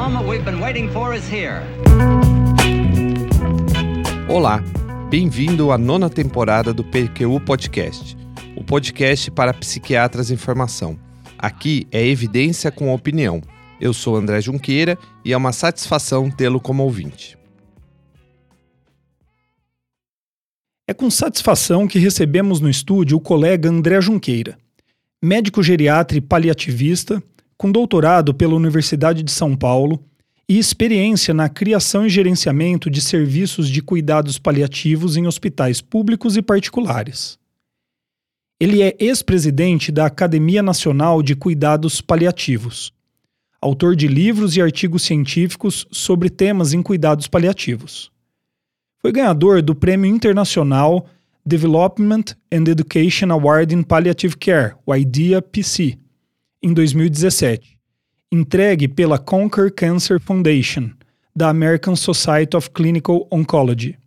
moment we've been waiting for is here. Olá, bem-vindo à nona temporada do PQU Podcast, o podcast para psiquiatras em formação. Aqui é evidência com opinião. Eu sou André Junqueira e é uma satisfação tê-lo como ouvinte. É com satisfação que recebemos no estúdio o colega André Junqueira, médico geriatra e paliativista, com doutorado pela Universidade de São Paulo e experiência na criação e gerenciamento de serviços de cuidados paliativos em hospitais públicos e particulares. Ele é ex-presidente da Academia Nacional de Cuidados Paliativos, autor de livros e artigos científicos sobre temas em cuidados paliativos. Foi ganhador do Prêmio Internacional Development and Education Award in Palliative Care, o IDEA PC, em 2017, entregue pela Conquer Cancer Foundation, da American Society of Clinical Oncology.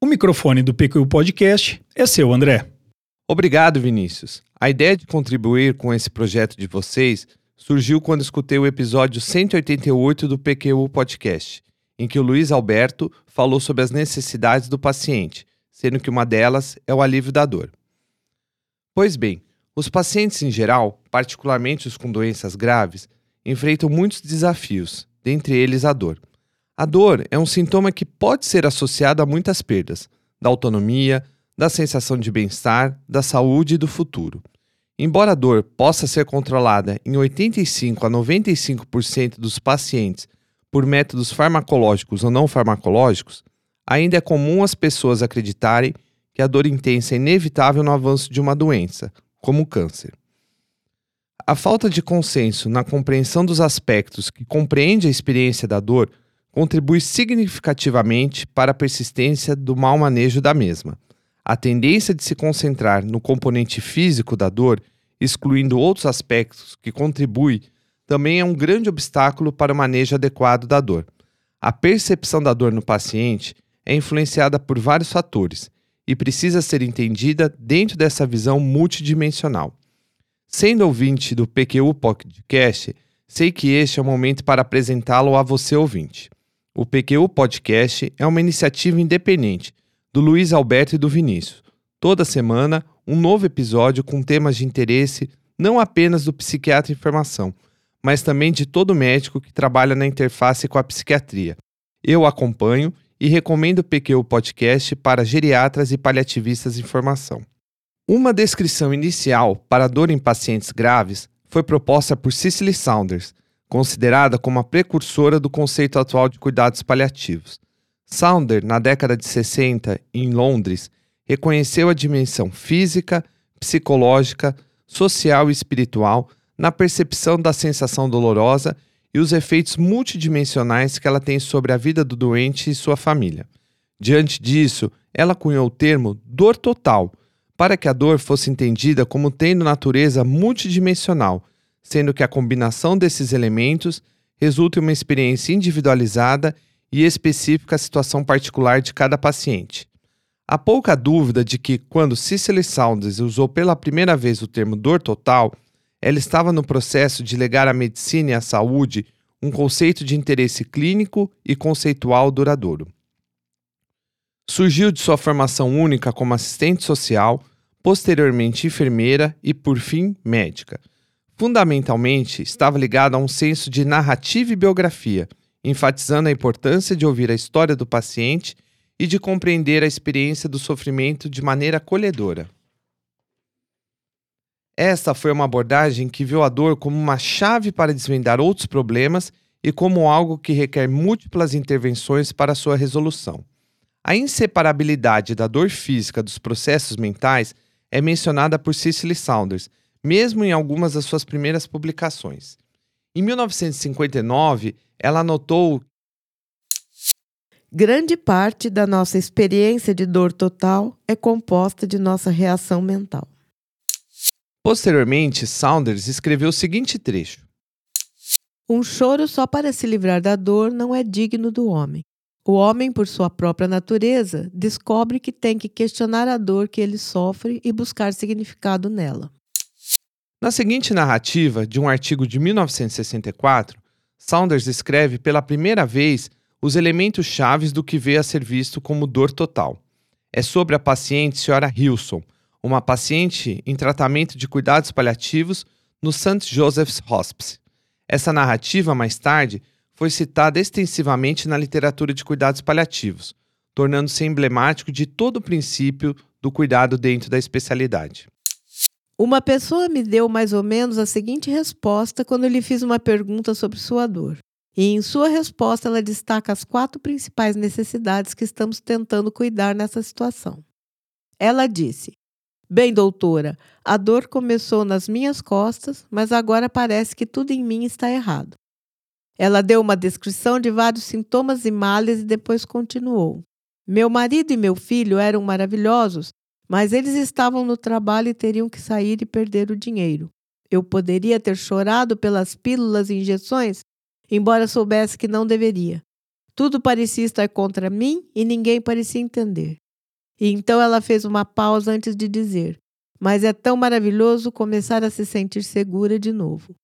O microfone do PQ Podcast é seu, André. Obrigado, Vinícius. A ideia de contribuir com esse projeto de vocês surgiu quando escutei o episódio 188 do PQU Podcast, em que o Luiz Alberto falou sobre as necessidades do paciente, sendo que uma delas é o alívio da dor. Pois bem, os pacientes em geral, particularmente os com doenças graves, enfrentam muitos desafios, dentre eles a dor. A dor é um sintoma que pode ser associado a muitas perdas, da autonomia, da sensação de bem-estar, da saúde e do futuro. Embora a dor possa ser controlada em 85 a 95% dos pacientes por métodos farmacológicos ou não farmacológicos, ainda é comum as pessoas acreditarem que a dor intensa é inevitável no avanço de uma doença, como o câncer. A falta de consenso na compreensão dos aspectos que compreende a experiência da dor contribui significativamente para a persistência do mau manejo da mesma. A tendência de se concentrar no componente físico da dor, excluindo outros aspectos que contribuem, também é um grande obstáculo para o manejo adequado da dor. A percepção da dor no paciente é influenciada por vários fatores, e precisa ser entendida dentro dessa visão multidimensional. Sendo ouvinte do PQU Podcast, sei que este é o momento para apresentá-lo a você ouvinte. O PQU Podcast é uma iniciativa independente do Luiz Alberto e do Vinícius. Toda semana, um novo episódio com temas de interesse não apenas do psiquiatra em formação, mas também de todo médico que trabalha na interface com a psiquiatria. Eu acompanho e recomendo o PQ Podcast para geriatras e paliativistas em formação. Uma descrição inicial para dor em pacientes graves foi proposta por Cicely Saunders, considerada como a precursora do conceito atual de cuidados paliativos. Saunders, na década de 60, em Londres, reconheceu a dimensão física, psicológica, social e espiritual na percepção da sensação dolorosa e os efeitos multidimensionais que ela tem sobre a vida do doente e sua família. Diante disso, ela cunhou o termo dor total, para que a dor fosse entendida como tendo natureza multidimensional, sendo que a combinação desses elementos resulta em uma experiência individualizada e específica à situação particular de cada paciente. Há pouca dúvida de que, quando Cicely Saunders usou pela primeira vez o termo dor total, ela estava no processo de legar à medicina e à saúde um conceito de interesse clínico e conceitual duradouro. Surgiu de sua formação única como assistente social, posteriormente enfermeira e, por fim, médica. Fundamentalmente, estava ligada a um senso de narrativa e biografia, enfatizando a importância de ouvir a história do paciente e de compreender a experiência do sofrimento de maneira acolhedora. Esta foi uma abordagem que viu a dor como uma chave para desvendar outros problemas e como algo que requer múltiplas intervenções para sua resolução. A inseparabilidade da dor física dos processos mentais é mencionada por Cicely Saunders, mesmo em algumas das suas primeiras publicações. Em 1959, ela anotou Grande parte da nossa experiência de dor total é composta de nossa reação mental. Posteriormente, Saunders escreveu o seguinte trecho: Um choro só para se livrar da dor não é digno do homem. O homem, por sua própria natureza, descobre que tem que questionar a dor que ele sofre e buscar significado nela. Na seguinte narrativa, de um artigo de 1964, Saunders escreve pela primeira vez os elementos chaves do que veio a ser visto como dor total. É sobre a paciente Sra. Hilson, uma paciente em tratamento de cuidados paliativos no St. Joseph's Hospice. Essa narrativa, mais tarde, foi citada extensivamente na literatura de cuidados paliativos, tornando-se emblemático de todo o princípio do cuidado dentro da especialidade. Uma pessoa me deu mais ou menos a seguinte resposta quando lhe fiz uma pergunta sobre sua dor. E em sua resposta, ela destaca as quatro principais necessidades que estamos tentando cuidar nessa situação. Ela disse: Bem, doutora, a dor começou nas minhas costas, mas agora parece que tudo em mim está errado. Ela deu uma descrição de vários sintomas e males e depois continuou. Meu marido e meu filho eram maravilhosos, mas eles estavam no trabalho e teriam que sair e perder o dinheiro. Eu poderia ter chorado pelas pílulas e injeções, embora soubesse que não deveria. Tudo parecia estar contra mim e ninguém parecia entender. E então ela fez uma pausa antes de dizer: Mas é tão maravilhoso começar a se sentir segura de novo.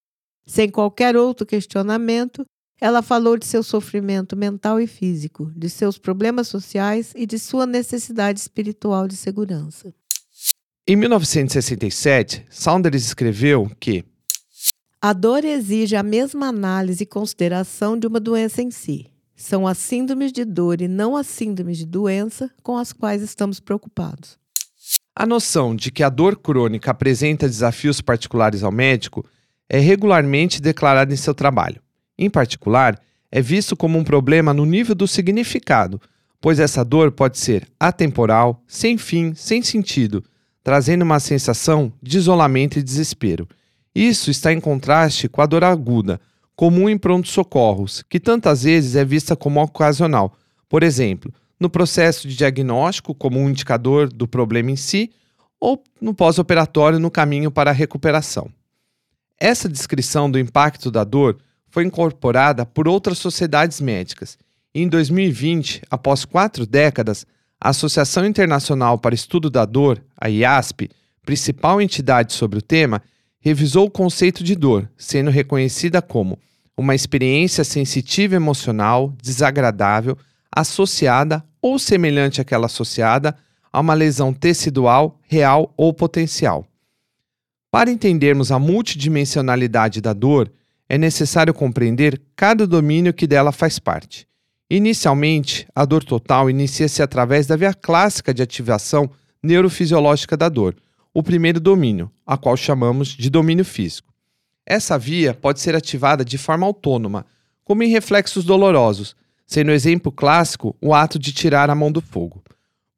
Sem qualquer outro questionamento, ela falou de seu sofrimento mental e físico, de seus problemas sociais e de sua necessidade espiritual de segurança. Em 1967, Saunders escreveu que a dor exige a mesma análise e consideração de uma doença em si. São as síndromes de dor e não as síndromes de doença com as quais estamos preocupados. A noção de que a dor crônica apresenta desafios particulares ao médico é regularmente declarada em seu trabalho. Em particular, é visto como um problema no nível do significado, pois essa dor pode ser atemporal, sem fim, sem sentido, trazendo uma sensação de isolamento e desespero. Isso está em contraste com a dor aguda, comum em pronto-socorros, que tantas vezes é vista como ocasional, por exemplo, no processo de diagnóstico, como um indicador do problema em si, ou no pós-operatório no caminho para a recuperação. Essa descrição do impacto da dor foi incorporada por outras sociedades médicas. E em 2020, após quatro décadas, a Associação Internacional para Estudo da Dor, a IASP, principal entidade sobre o tema, revisou o conceito de dor, sendo reconhecida como uma experiência sensitiva emocional desagradável associada ou semelhante àquela associada a uma lesão tecidual real ou potencial. Para entendermos a multidimensionalidade da dor, é necessário compreender cada domínio que dela faz parte. Inicialmente, a dor total inicia-se através da via clássica de ativação neurofisiológica da dor, o primeiro domínio, a qual chamamos de domínio físico. Essa via pode ser ativada de forma autônoma, como em reflexos dolorosos, sendo exemplo clássico o ato de tirar a mão do fogo.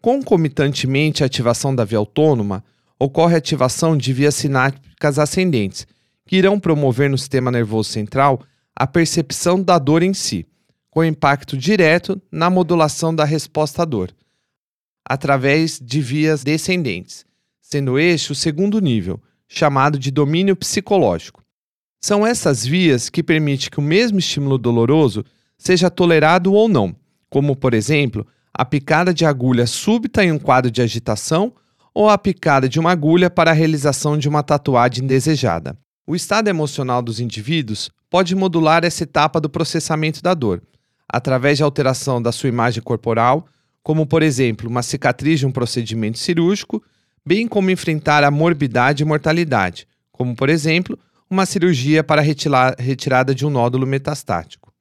Concomitantemente à ativação da via autônoma, ocorre a ativação de vias sinápticas ascendentes, que irão promover no sistema nervoso central a percepção da dor em si, com impacto direto na modulação da resposta à dor, através de vias descendentes, sendo este o segundo nível, chamado de domínio psicológico. São essas vias que permitem que o mesmo estímulo doloroso seja tolerado ou não, como, por exemplo, a picada de agulha súbita em um quadro de agitação ou a picada de uma agulha para a realização de uma tatuagem indesejada. O estado emocional dos indivíduos pode modular essa etapa do processamento da dor, através de alteração da sua imagem corporal, como, por exemplo, uma cicatriz de um procedimento cirúrgico, bem como enfrentar a morbidade e mortalidade, como, por exemplo, uma cirurgia para retirada de um nódulo metastático.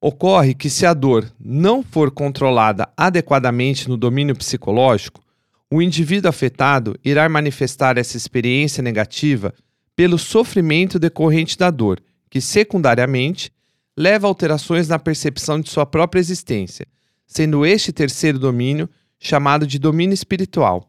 Ocorre que, se a dor não for controlada adequadamente no domínio psicológico, o indivíduo afetado irá manifestar essa experiência negativa pelo sofrimento decorrente da dor, que, secundariamente, leva a alterações na percepção de sua própria existência, sendo este terceiro domínio chamado de domínio espiritual.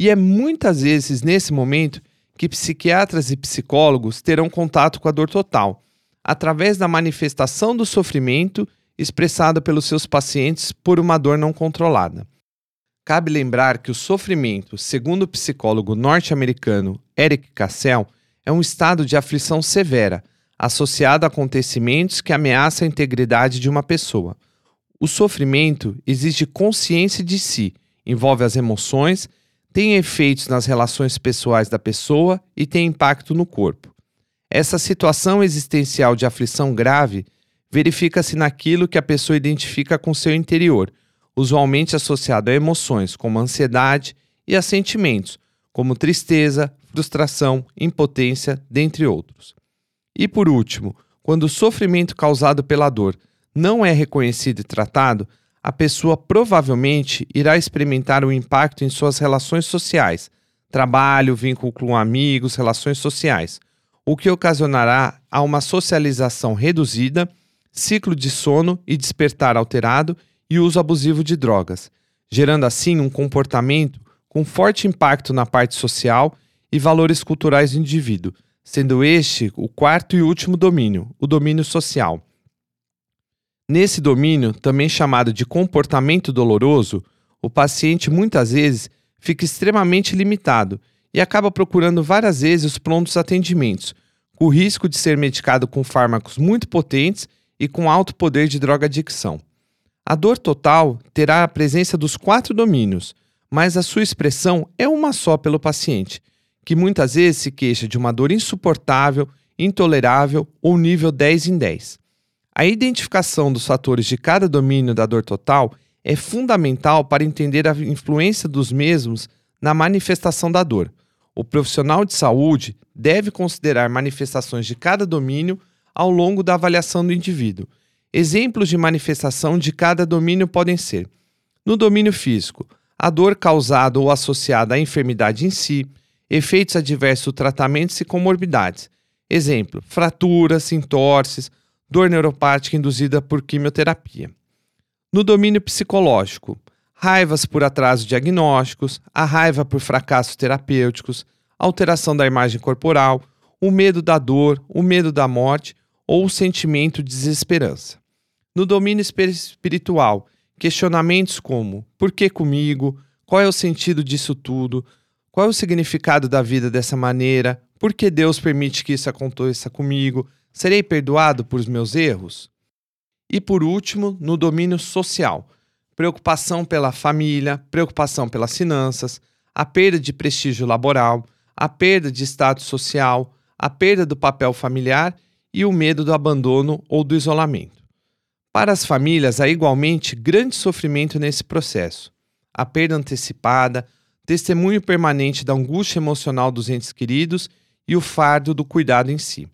E é muitas vezes nesse momento que psiquiatras e psicólogos terão contato com a dor total, através da manifestação do sofrimento expressado pelos seus pacientes por uma dor não controlada. Cabe lembrar que o sofrimento, segundo o psicólogo norte-americano Eric Cassell, é um estado de aflição severa, associado a acontecimentos que ameaçam a integridade de uma pessoa. O sofrimento exige consciência de si, envolve as emoções, tem efeitos nas relações pessoais da pessoa e tem impacto no corpo. Essa situação existencial de aflição grave verifica-se naquilo que a pessoa identifica com seu interior, usualmente associado a emoções como ansiedade e a sentimentos como tristeza, frustração, impotência, dentre outros. E por último, quando o sofrimento causado pela dor não é reconhecido e tratado, a pessoa provavelmente irá experimentar um impacto em suas relações sociais, trabalho, vínculo com amigos, relações sociais, o que ocasionará a uma socialização reduzida, ciclo de sono e despertar alterado e uso abusivo de drogas, gerando assim um comportamento com forte impacto na parte social e valores culturais do indivíduo, sendo este o quarto e último domínio, o domínio social. Nesse domínio, também chamado de comportamento doloroso, o paciente muitas vezes fica extremamente limitado e acaba procurando várias vezes os prontos atendimentos, com o risco de ser medicado com fármacos muito potentes e com alto poder de droga-adicção. A dor total terá a presença dos quatro domínios, mas a sua expressão é uma só pelo paciente, que muitas vezes se queixa de uma dor insuportável, intolerável ou nível 10 em 10. A identificação dos fatores de cada domínio da dor total é fundamental para entender a influência dos mesmos na manifestação da dor. O profissional de saúde deve considerar manifestações de cada domínio ao longo da avaliação do indivíduo. Exemplos de manifestação de cada domínio podem ser: no domínio físico, a dor causada ou associada à enfermidade em si, efeitos adversos do tratamento e comorbidades. Exemplo: fraturas, entorses, dor neuropática induzida por quimioterapia. No domínio psicológico, raivas por atraso diagnósticos, a raiva por fracassos terapêuticos, alteração da imagem corporal, o medo da dor, o medo da morte ou o sentimento de desesperança. No domínio espiritual, questionamentos como: por que comigo? Qual é o sentido disso tudo? Qual é o significado da vida dessa maneira? Por que Deus permite que isso aconteça comigo? Serei perdoado por meus erros? E por último, no domínio social, preocupação pela família, preocupação pelas finanças, a perda de prestígio laboral, a perda de status social, a perda do papel familiar e o medo do abandono ou do isolamento. Para as famílias, há igualmente grande sofrimento nesse processo. A perda antecipada, testemunho permanente da angústia emocional dos entes queridos e o fardo do cuidado em si.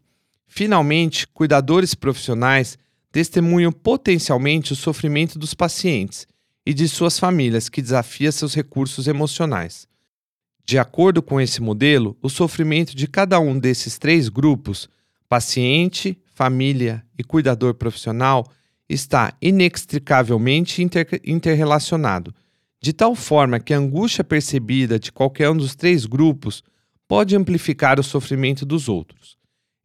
Finalmente, cuidadores profissionais testemunham potencialmente o sofrimento dos pacientes e de suas famílias, que desafia seus recursos emocionais. De acordo com esse modelo, o sofrimento de cada um desses três grupos, paciente, família e cuidador profissional, está inextricavelmente inter interrelacionado, de tal forma que a angústia percebida de qualquer um dos três grupos pode amplificar o sofrimento dos outros.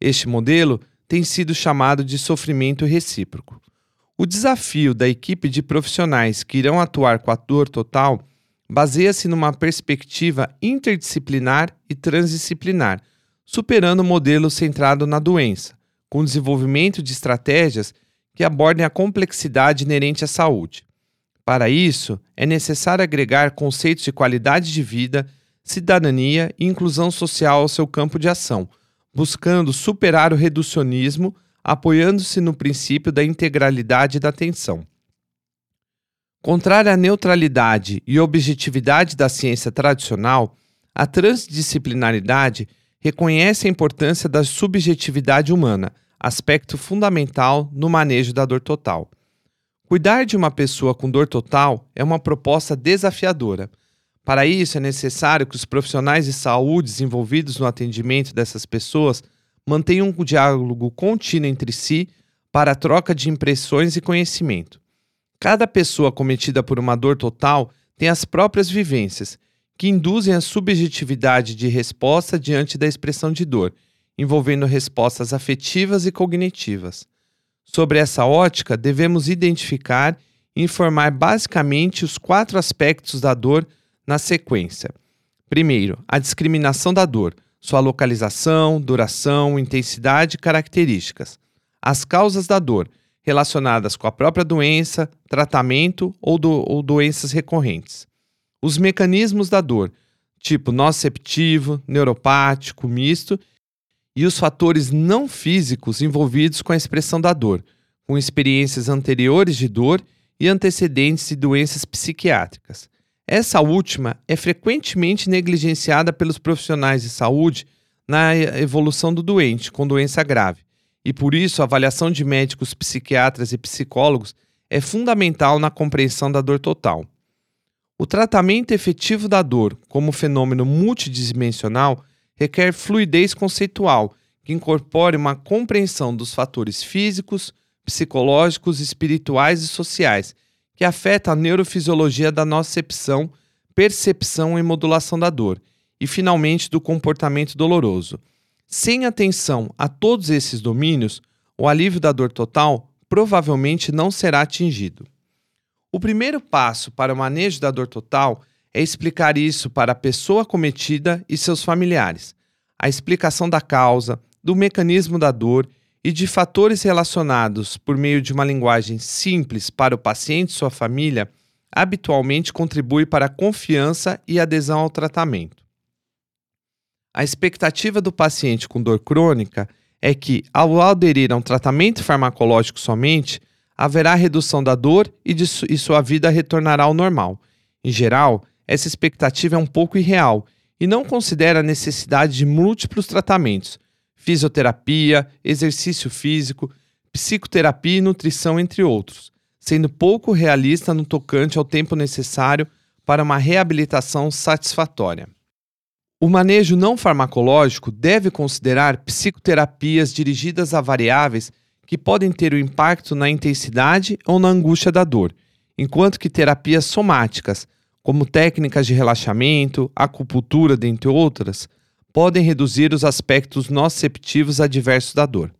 Este modelo tem sido chamado de sofrimento recíproco. O desafio da equipe de profissionais que irão atuar com a dor total baseia-se numa perspectiva interdisciplinar e transdisciplinar, superando o modelo centrado na doença, com desenvolvimento de estratégias que abordem a complexidade inerente à saúde. Para isso, é necessário agregar conceitos de qualidade de vida, cidadania e inclusão social ao seu campo de ação buscando superar o reducionismo, apoiando-se no princípio da integralidade da atenção. Contrária à neutralidade e objetividade da ciência tradicional, a transdisciplinaridade reconhece a importância da subjetividade humana, aspecto fundamental no manejo da dor total. Cuidar de uma pessoa com dor total é uma proposta desafiadora para isso, é necessário que os profissionais de saúde envolvidos no atendimento dessas pessoas mantenham um diálogo contínuo entre si para a troca de impressões e conhecimento. Cada pessoa cometida por uma dor total tem as próprias vivências, que induzem a subjetividade de resposta diante da expressão de dor, envolvendo respostas afetivas e cognitivas. Sobre essa ótica, devemos identificar e informar basicamente os quatro aspectos da dor na sequência. Primeiro, a discriminação da dor, sua localização, duração, intensidade e características. As causas da dor, relacionadas com a própria doença, tratamento ou, do, ou doenças recorrentes. Os mecanismos da dor, tipo nociceptivo, neuropático, misto, e os fatores não físicos envolvidos com a expressão da dor, com experiências anteriores de dor e antecedentes de doenças psiquiátricas. Essa última é frequentemente negligenciada pelos profissionais de saúde na evolução do doente com doença grave, e por isso a avaliação de médicos psiquiatras e psicólogos é fundamental na compreensão da dor total. O tratamento efetivo da dor como fenômeno multidimensional requer fluidez conceitual que incorpore uma compreensão dos fatores físicos, psicológicos, espirituais e sociais que afetam a neurofisiologia da nocepção, percepção e modulação da dor, e finalmente do comportamento doloroso. Sem atenção a todos esses domínios, o alívio da dor total provavelmente não será atingido. O primeiro passo para o manejo da dor total é explicar isso para a pessoa cometida e seus familiares. A explicação da causa, do mecanismo da dor e de fatores relacionados por meio de uma linguagem simples para o paciente e sua família habitualmente contribui para a confiança e adesão ao tratamento. A expectativa do paciente com dor crônica é que, ao aderir a um tratamento farmacológico somente, haverá redução da dor e, su e sua vida retornará ao normal. Em geral, essa expectativa é um pouco irreal e não considera a necessidade de múltiplos tratamentos, fisioterapia, exercício físico, psicoterapia e nutrição, entre outros, sendo pouco realista no tocante ao tempo necessário para uma reabilitação satisfatória. O manejo não farmacológico deve considerar psicoterapias dirigidas a variáveis que podem ter o um impacto na intensidade ou na angústia da dor, enquanto que terapias somáticas, como técnicas de relaxamento, acupuntura, dentre outras, podem reduzir os aspectos nociceptivos adversos da dor.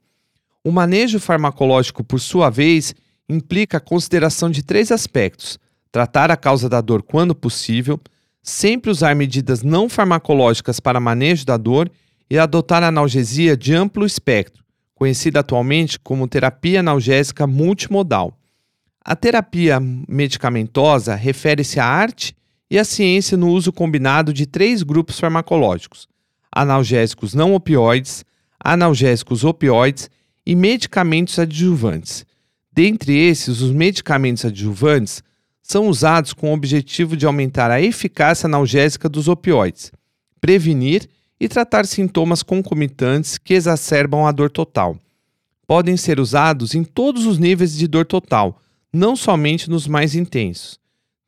O manejo farmacológico, por sua vez, implica a consideração de três aspectos: tratar a causa da dor quando possível, sempre usar medidas não farmacológicas para manejo da dor e adotar analgesia de amplo espectro, conhecida atualmente como terapia analgésica multimodal. A terapia medicamentosa refere-se à arte e à ciência no uso combinado de três grupos farmacológicos: analgésicos não opioides, analgésicos opioides e medicamentos adjuvantes. Dentre esses, os medicamentos adjuvantes são usados com o objetivo de aumentar a eficácia analgésica dos opioides, prevenir e tratar sintomas concomitantes que exacerbam a dor total. Podem ser usados em todos os níveis de dor total, não somente nos mais intensos.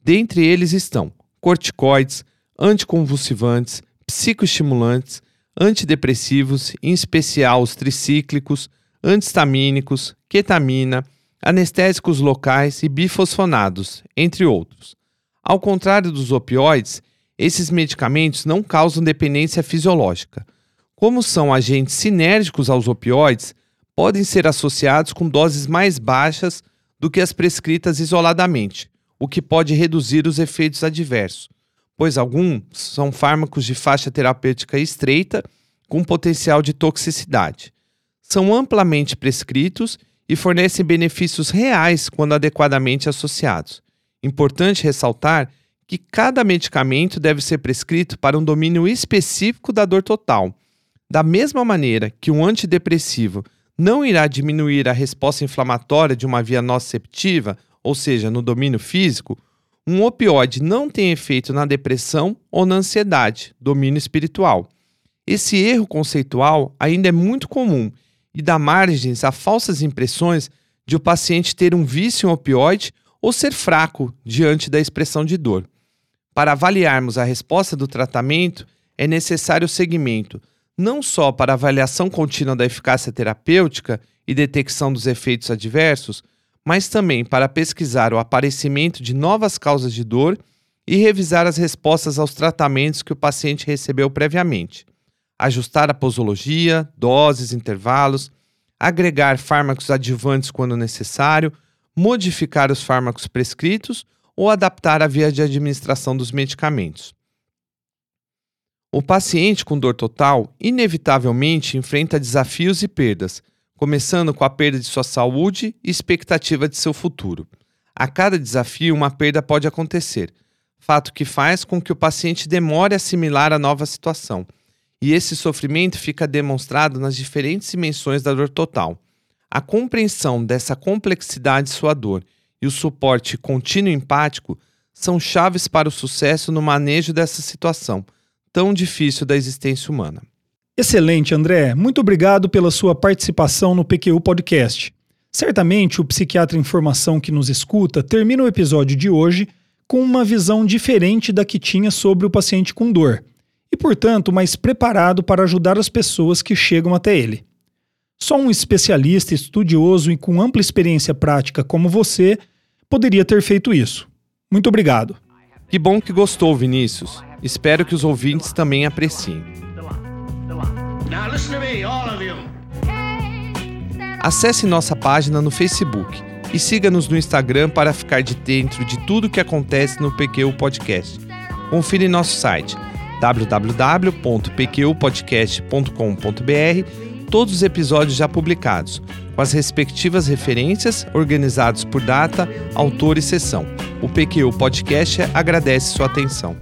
Dentre eles estão corticoides, anticonvulsivantes, psicoestimulantes, antidepressivos, em especial os tricíclicos, antistamínicos, ketamina, anestésicos locais e bifosfonados, entre outros. Ao contrário dos opioides, esses medicamentos não causam dependência fisiológica. Como são agentes sinérgicos aos opioides, podem ser associados com doses mais baixas do que as prescritas isoladamente, o que pode reduzir os efeitos adversos, pois alguns são fármacos de faixa terapêutica estreita com potencial de toxicidade. São amplamente prescritos e fornecem benefícios reais quando adequadamente associados. Importante ressaltar que cada medicamento deve ser prescrito para um domínio específico da dor total. Da mesma maneira que um antidepressivo não irá diminuir a resposta inflamatória de uma via nociceptiva, ou seja, no domínio físico, um opioide não tem efeito na depressão ou na ansiedade, domínio espiritual. Esse erro conceitual ainda é muito comum e dá margens a falsas impressões de o paciente ter um vício em opioide ou ser fraco diante da expressão de dor. Para avaliarmos a resposta do tratamento, é necessário o segmento não só para avaliação contínua da eficácia terapêutica e detecção dos efeitos adversos, mas também para pesquisar o aparecimento de novas causas de dor e revisar as respostas aos tratamentos que o paciente recebeu previamente. Ajustar a posologia, doses, intervalos, agregar fármacos adjuvantes quando necessário, modificar os fármacos prescritos ou adaptar a via de administração dos medicamentos. O paciente com dor total inevitavelmente enfrenta desafios e perdas começando com a perda de sua saúde e expectativa de seu futuro. A cada desafio, uma perda pode acontecer, fato que faz com que o paciente demore a assimilar a nova situação. E esse sofrimento fica demonstrado nas diferentes dimensões da dor total. A compreensão dessa complexidade de sua dor e o suporte contínuo empático são chaves para o sucesso no manejo dessa situação tão difícil da existência humana. Excelente, André. Muito obrigado pela sua participação no PQU Podcast. Certamente o psiquiatra em formação que nos escuta termina o episódio de hoje com uma visão diferente da que tinha sobre o paciente com dor e, portanto, mais preparado para ajudar as pessoas que chegam até ele. Só um especialista, estudioso e com ampla experiência prática como você poderia ter feito isso. Muito obrigado. Que bom que gostou, Vinícius. Espero que os ouvintes também apreciem. Acesse nossa página no Facebook e siga-nos no Instagram para ficar de dentro de tudo o que acontece no PQ Podcast. Confira em nosso site www.pqpodcast.com.br todos os episódios já publicados, com as respectivas referências, organizados por data, autor e sessão. O PQ Podcast agradece sua atenção.